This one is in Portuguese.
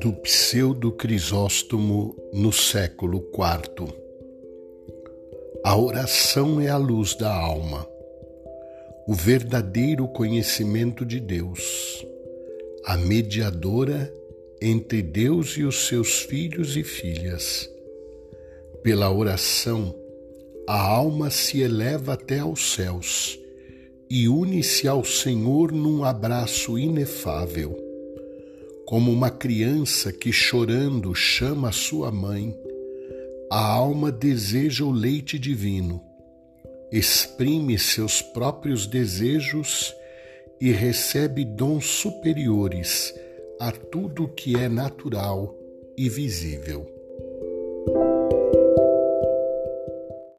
do pseudo Crisóstomo no século IV. A oração é a luz da alma, o verdadeiro conhecimento de Deus, a mediadora entre Deus e os seus filhos e filhas. Pela oração, a alma se eleva até aos céus e une-se ao Senhor num abraço inefável como uma criança que chorando chama sua mãe, a alma deseja o leite divino, exprime seus próprios desejos e recebe dons superiores a tudo que é natural e visível.